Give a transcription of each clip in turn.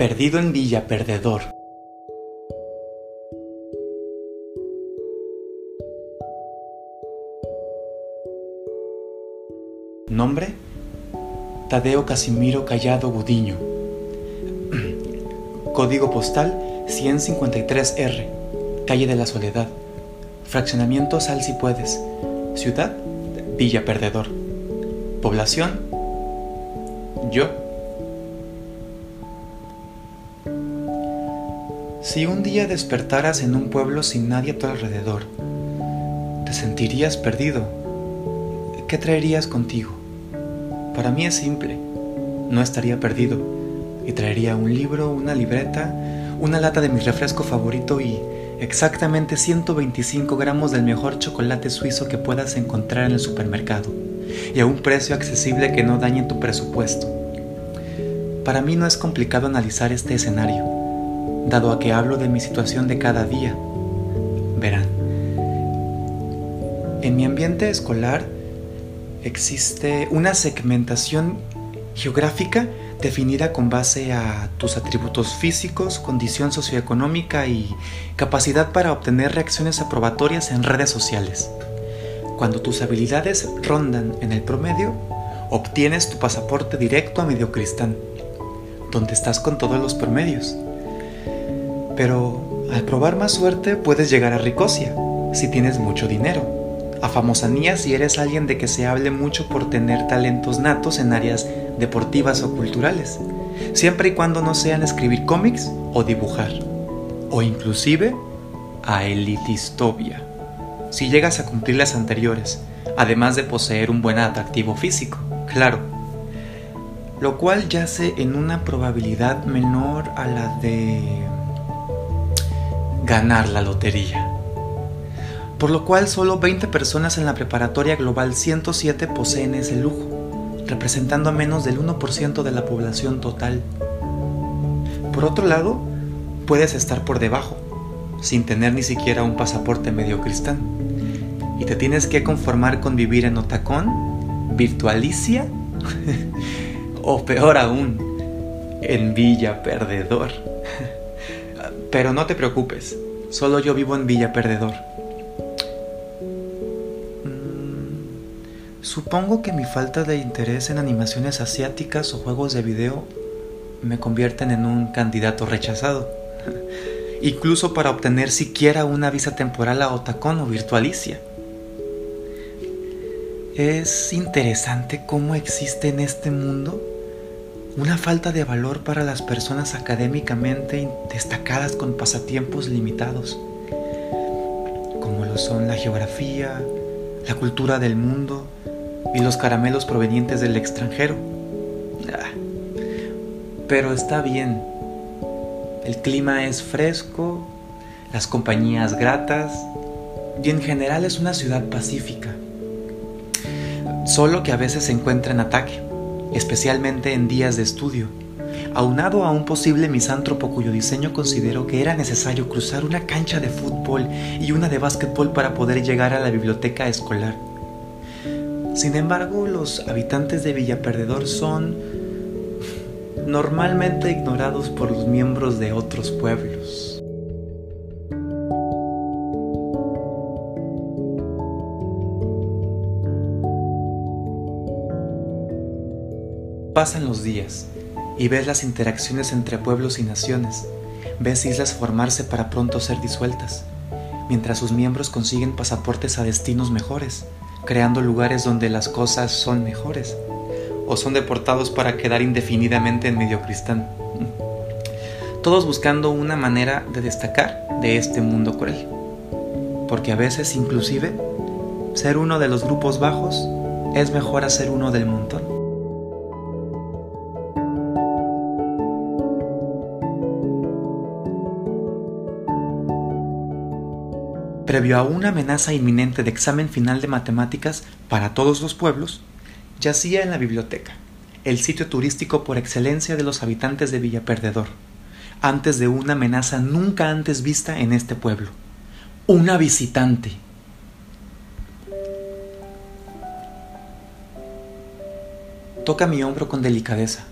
Perdido en Villa Perdedor. Nombre: Tadeo Casimiro Callado Gudiño. Código postal 153R, Calle de la Soledad. Fraccionamiento Sal si puedes. Ciudad Villa Perdedor. Población Yo. Si un día despertaras en un pueblo sin nadie a tu alrededor, ¿te sentirías perdido? ¿Qué traerías contigo? Para mí es simple. No estaría perdido y traería un libro, una libreta, una lata de mi refresco favorito y exactamente 125 gramos del mejor chocolate suizo que puedas encontrar en el supermercado y a un precio accesible que no dañe tu presupuesto. Para mí no es complicado analizar este escenario, dado a que hablo de mi situación de cada día. Verán, en mi ambiente escolar existe una segmentación geográfica definida con base a tus atributos físicos, condición socioeconómica y capacidad para obtener reacciones aprobatorias en redes sociales. Cuando tus habilidades rondan en el promedio, obtienes tu pasaporte directo a Mediocristán, donde estás con todos los promedios. Pero al probar más suerte puedes llegar a Ricosia, si tienes mucho dinero. A famosanía si eres alguien de que se hable mucho por tener talentos natos en áreas deportivas o culturales, siempre y cuando no sean escribir cómics o dibujar, o inclusive a elitistobia, si llegas a cumplir las anteriores, además de poseer un buen atractivo físico, claro, lo cual yace en una probabilidad menor a la de ganar la lotería por lo cual solo 20 personas en la preparatoria global 107 poseen ese lujo, representando a menos del 1% de la población total. Por otro lado, puedes estar por debajo, sin tener ni siquiera un pasaporte medio cristán, y te tienes que conformar con vivir en Otacón, Virtualicia, o peor aún, en Villa Perdedor. Pero no te preocupes, solo yo vivo en Villa Perdedor. Supongo que mi falta de interés en animaciones asiáticas o juegos de video me convierten en un candidato rechazado. Incluso para obtener siquiera una visa temporal a Otacon o Virtualicia. Es interesante cómo existe en este mundo una falta de valor para las personas académicamente destacadas con pasatiempos limitados, como lo son la geografía, la cultura del mundo, y los caramelos provenientes del extranjero. Ah, pero está bien. El clima es fresco, las compañías gratas y en general es una ciudad pacífica. Solo que a veces se encuentra en ataque, especialmente en días de estudio, aunado a un posible misántropo cuyo diseño consideró que era necesario cruzar una cancha de fútbol y una de básquetbol para poder llegar a la biblioteca escolar. Sin embargo, los habitantes de Villa Perdedor son normalmente ignorados por los miembros de otros pueblos. Pasan los días y ves las interacciones entre pueblos y naciones, ves islas formarse para pronto ser disueltas, mientras sus miembros consiguen pasaportes a destinos mejores, creando lugares donde las cosas son mejores, o son deportados para quedar indefinidamente en medio cristán. Todos buscando una manera de destacar de este mundo cruel. Porque a veces inclusive ser uno de los grupos bajos es mejor a ser uno del montón. Previo a una amenaza inminente de examen final de matemáticas para todos los pueblos, yacía en la biblioteca, el sitio turístico por excelencia de los habitantes de Villa Perdedor, antes de una amenaza nunca antes vista en este pueblo. Una visitante. Toca mi hombro con delicadeza.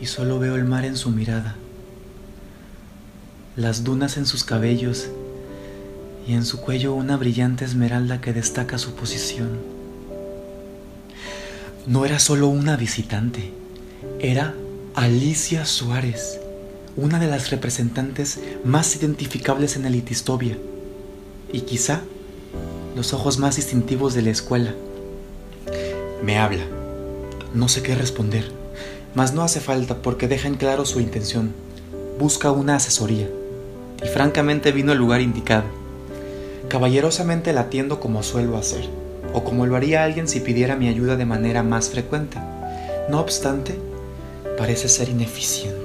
Y solo veo el mar en su mirada, las dunas en sus cabellos y en su cuello una brillante esmeralda que destaca su posición. No era solo una visitante, era Alicia Suárez, una de las representantes más identificables en el Itistovia y quizá los ojos más distintivos de la escuela. Me habla. No sé qué responder, mas no hace falta porque deja en claro su intención. Busca una asesoría y francamente vino al lugar indicado. Caballerosamente la atiendo como suelo hacer, o como lo haría alguien si pidiera mi ayuda de manera más frecuente. No obstante, parece ser ineficiente.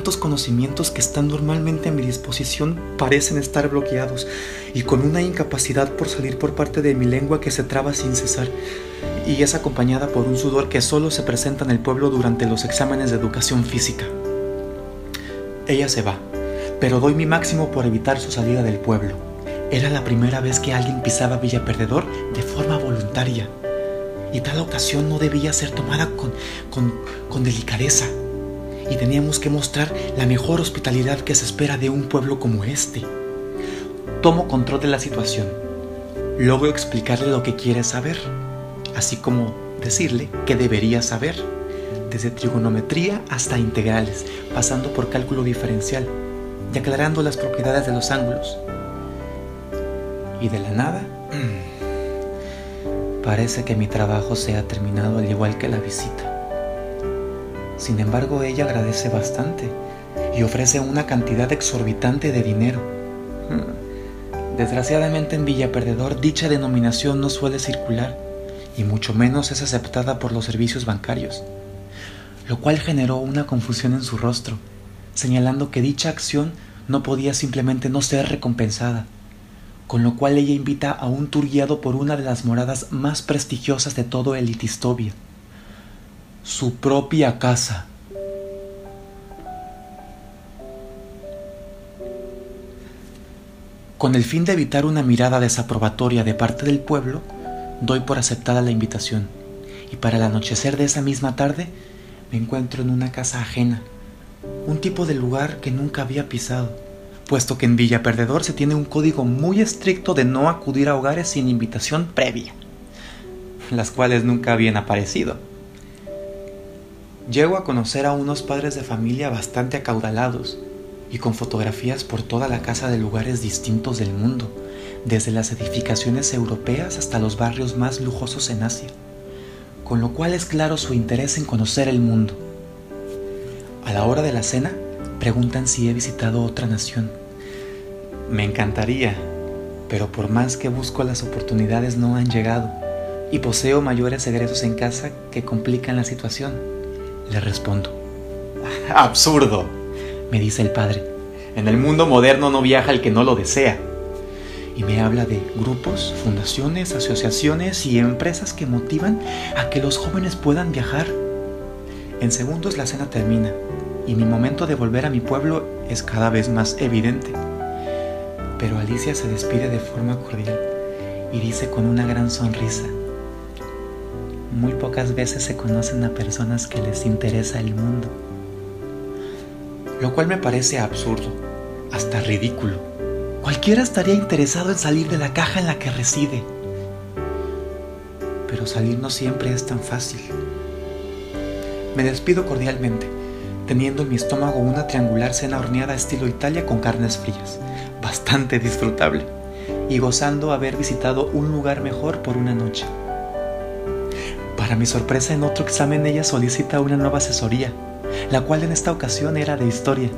Tantos conocimientos que están normalmente a mi disposición parecen estar bloqueados y con una incapacidad por salir por parte de mi lengua que se traba sin cesar y es acompañada por un sudor que solo se presenta en el pueblo durante los exámenes de educación física. Ella se va pero doy mi máximo por evitar su salida del pueblo. Era la primera vez que alguien pisaba Villa Perdedor de forma voluntaria, y tal ocasión no debía ser tomada con, con, con delicadeza, y teníamos que mostrar la mejor hospitalidad que se espera de un pueblo como este. Tomo control de la situación. Logro explicarle lo que quiere saber, así como decirle que debería saber, desde trigonometría hasta integrales, pasando por cálculo diferencial y aclarando las propiedades de los ángulos. Y de la nada, parece que mi trabajo se ha terminado al igual que la visita. Sin embargo, ella agradece bastante y ofrece una cantidad exorbitante de dinero. Desgraciadamente en Villa Perdedor dicha denominación no suele circular y mucho menos es aceptada por los servicios bancarios, lo cual generó una confusión en su rostro señalando que dicha acción no podía simplemente no ser recompensada, con lo cual ella invita a un tour guiado por una de las moradas más prestigiosas de todo el Itistovia, su propia casa. Con el fin de evitar una mirada desaprobatoria de parte del pueblo, doy por aceptada la invitación, y para el anochecer de esa misma tarde me encuentro en una casa ajena, un tipo de lugar que nunca había pisado, puesto que en Villa Perdedor se tiene un código muy estricto de no acudir a hogares sin invitación previa, las cuales nunca habían aparecido. Llego a conocer a unos padres de familia bastante acaudalados y con fotografías por toda la casa de lugares distintos del mundo, desde las edificaciones europeas hasta los barrios más lujosos en Asia, con lo cual es claro su interés en conocer el mundo. A la hora de la cena, preguntan si he visitado otra nación. Me encantaría, pero por más que busco las oportunidades no han llegado y poseo mayores egresos en casa que complican la situación. Le respondo. Absurdo, me dice el padre. En el mundo moderno no viaja el que no lo desea. Y me habla de grupos, fundaciones, asociaciones y empresas que motivan a que los jóvenes puedan viajar. En segundos la cena termina y mi momento de volver a mi pueblo es cada vez más evidente. Pero Alicia se despide de forma cordial y dice con una gran sonrisa, muy pocas veces se conocen a personas que les interesa el mundo. Lo cual me parece absurdo, hasta ridículo. Cualquiera estaría interesado en salir de la caja en la que reside. Pero salir no siempre es tan fácil. Me despido cordialmente teniendo en mi estómago una triangular cena horneada estilo Italia con carnes frías, bastante disfrutable, y gozando haber visitado un lugar mejor por una noche. Para mi sorpresa, en otro examen ella solicita una nueva asesoría, la cual en esta ocasión era de historia,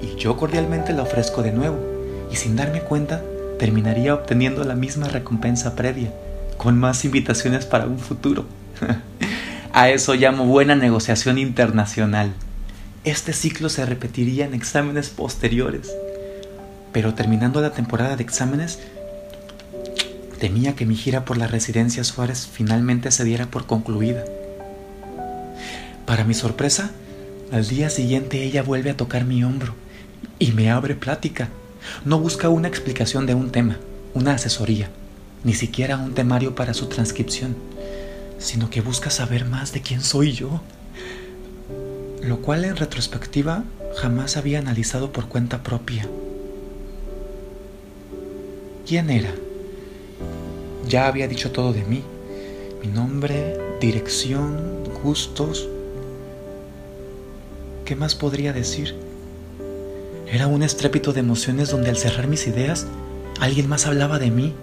y yo cordialmente la ofrezco de nuevo, y sin darme cuenta, terminaría obteniendo la misma recompensa previa, con más invitaciones para un futuro. A eso llamo buena negociación internacional. Este ciclo se repetiría en exámenes posteriores. Pero terminando la temporada de exámenes, temía que mi gira por la residencia Suárez finalmente se diera por concluida. Para mi sorpresa, al día siguiente ella vuelve a tocar mi hombro y me abre plática. No busca una explicación de un tema, una asesoría, ni siquiera un temario para su transcripción, sino que busca saber más de quién soy yo lo cual en retrospectiva jamás había analizado por cuenta propia. ¿Quién era? Ya había dicho todo de mí, mi nombre, dirección, gustos. ¿Qué más podría decir? Era un estrépito de emociones donde al cerrar mis ideas, alguien más hablaba de mí.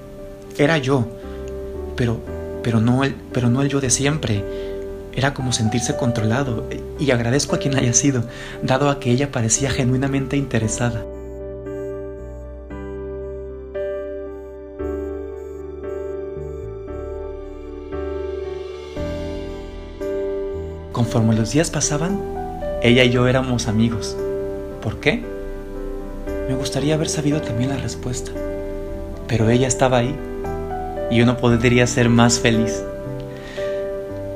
Era yo, pero, pero, no, el, pero no el yo de siempre. Era como sentirse controlado, y agradezco a quien haya sido, dado a que ella parecía genuinamente interesada. Conforme los días pasaban, ella y yo éramos amigos. ¿Por qué? Me gustaría haber sabido también la respuesta, pero ella estaba ahí y yo no podría ser más feliz.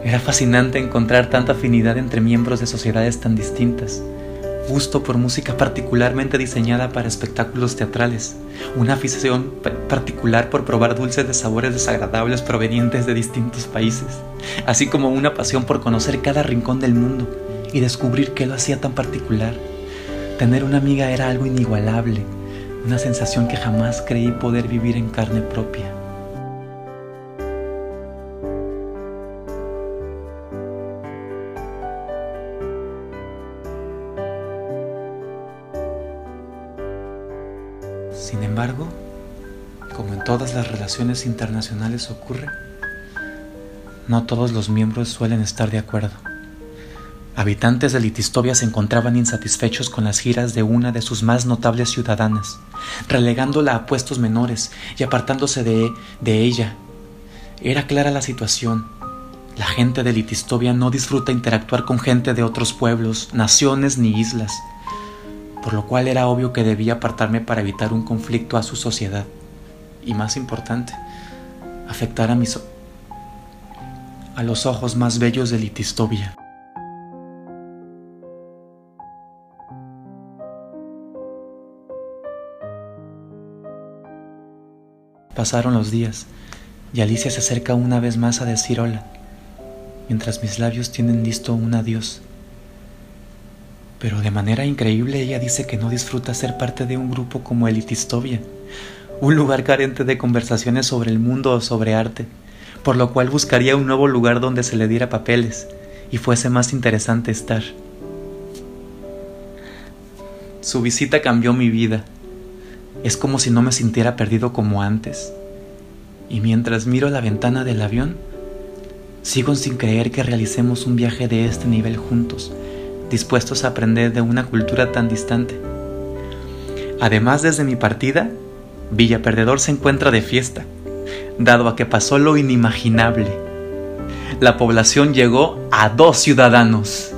Era fascinante encontrar tanta afinidad entre miembros de sociedades tan distintas, gusto por música particularmente diseñada para espectáculos teatrales, una afición particular por probar dulces de sabores desagradables provenientes de distintos países, así como una pasión por conocer cada rincón del mundo y descubrir qué lo hacía tan particular. Tener una amiga era algo inigualable, una sensación que jamás creí poder vivir en carne propia. Sin embargo, como en todas las relaciones internacionales ocurre, no todos los miembros suelen estar de acuerdo. Habitantes de Litistovia se encontraban insatisfechos con las giras de una de sus más notables ciudadanas, relegándola a puestos menores y apartándose de, de ella. Era clara la situación. La gente de Litistovia no disfruta interactuar con gente de otros pueblos, naciones ni islas, por lo cual era obvio que debía apartarme para evitar un conflicto a su sociedad. Y más importante, afectar a mis a los ojos más bellos de Litistovia. Pasaron los días y Alicia se acerca una vez más a decir hola, mientras mis labios tienen listo un adiós. Pero de manera increíble ella dice que no disfruta ser parte de un grupo como Elitistovia, un lugar carente de conversaciones sobre el mundo o sobre arte, por lo cual buscaría un nuevo lugar donde se le diera papeles y fuese más interesante estar. Su visita cambió mi vida es como si no me sintiera perdido como antes. Y mientras miro la ventana del avión, sigo sin creer que realicemos un viaje de este nivel juntos, dispuestos a aprender de una cultura tan distante. Además, desde mi partida, Villa Perdedor se encuentra de fiesta, dado a que pasó lo inimaginable. La población llegó a dos ciudadanos.